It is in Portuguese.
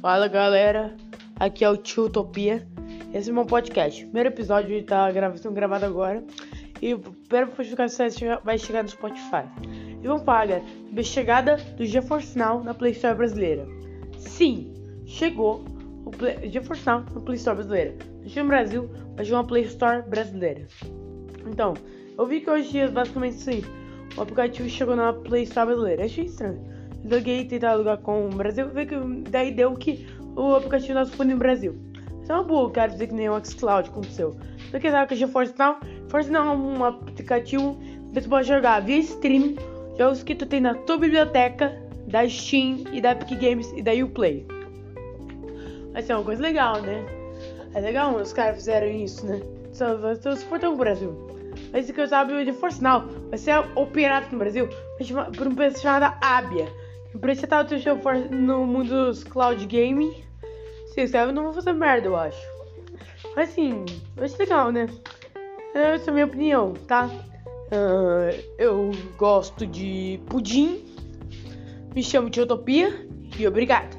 Fala galera, aqui é o Tio Utopia. Esse é o meu podcast. Primeiro episódio está sendo gravado agora. E o primeiro podcast vai chegar no Spotify. E vamos falar, galera, a chegada do GeForce Now na Play Store brasileira. Sim, chegou o Play, GeForce Now na Play Store brasileira. No Brasil, mas chegou uma Play Store brasileira. Então, eu vi que hoje basicamente sim, o aplicativo chegou na Play Store brasileira. Achei estranho loguei tentar alugar com o Brasil, ver que daí deu que o aplicativo não disponível no Brasil. Isso é uma boa, quero dizer que nem o xCloud aconteceu. Você quer saber que a Force Now? Force é um aplicativo que você pode jogar via streaming jogos que tu tem na tua biblioteca, da Steam e da Epic Games e da Uplay. Vai ser uma coisa legal, né? É legal os caras fizeram isso, né? Só, se for tão Brasil. Mas se que eu sabe de Force Now vai ser operado no Brasil por uma pessoa chamada Abia. Pra você tá seu no mundo dos cloud gaming, se serve, não vou fazer merda, eu acho. Mas assim, vai ser legal, né? Essa é a minha opinião, tá? Uh, eu gosto de pudim, me chamo de Utopia e obrigado.